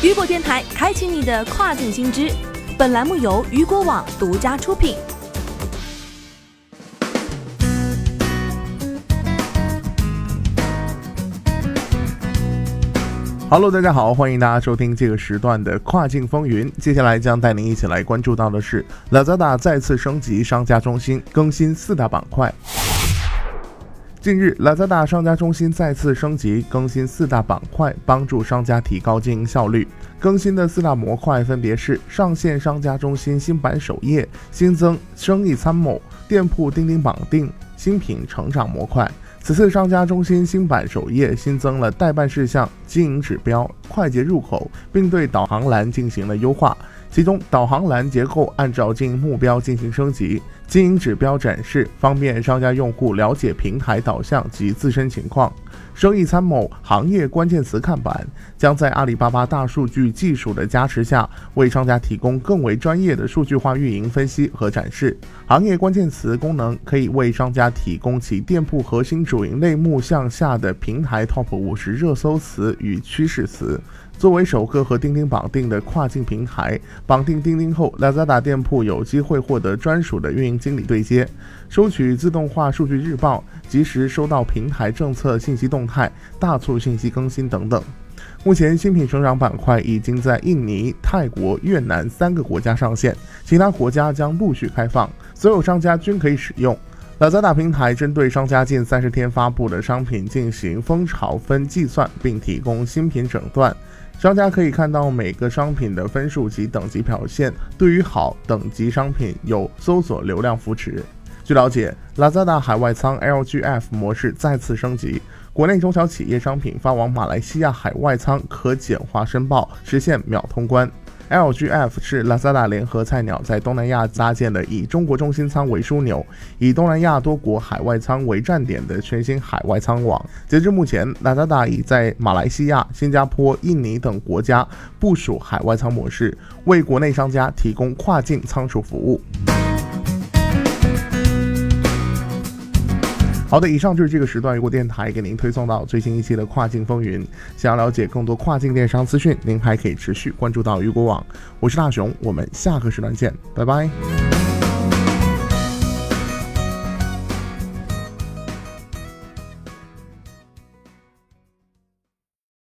雨果电台开启你的跨境新知。本栏目由雨果网独家出品。Hello，大家好，欢迎大家收听这个时段的跨境风云。接下来将带您一起来关注到的是，Lazada 再次升级商家中心，更新四大板块。近日，Lazada 商家中心再次升级，更新四大板块，帮助商家提高经营效率。更新的四大模块分别是：上线商家中心新版首页，新增生意参谋、店铺钉钉绑定、新品成长模块。此次商家中心新版首页新增了代办事项、经营指标、快捷入口，并对导航栏进行了优化。其中，导航栏结构按照经营目标进行升级，经营指标展示方便商家用户了解平台导向及自身情况。生意参谋行业关键词看板将在阿里巴巴大数据技术的加持下，为商家提供更为专业的数据化运营分析和展示。行业关键词功能可以为商家提供其店铺核心主营类目向下的平台 TOP 五十热搜词与趋势词。作为首个和钉钉绑定的跨境平台，绑定钉钉后，Lazada 店铺有机会获得专属的运营经理对接，收取自动化数据日报，及时收到平台政策信息动态、大促信息更新等等。目前，新品成长板块已经在印尼、泰国、越南三个国家上线，其他国家将陆续开放，所有商家均可以使用。Lazada 平台针对商家近三十天发布的商品进行蜂巢分计算，并提供新品诊断。商家可以看到每个商品的分数及等级表现，对于好等级商品有搜索流量扶持。据了解，Lazada 海外仓 LGF 模式再次升级，国内中小企业商品发往马来西亚海外仓可简化申报，实现秒通关。LGF 是 Lazada 联合菜鸟在东南亚搭建的以中国中心仓为枢纽，以东南亚多国海外仓为站点的全新海外仓网。截至目前，Lazada 已在马来西亚、新加坡、印尼等国家部署海外仓模式，为国内商家提供跨境仓储服务。好的，以上就是这个时段如果电台给您推送到最新一期的跨境风云。想要了解更多跨境电商资讯，您还可以持续关注到雨果网。我是大熊，我们下个时段见，拜拜。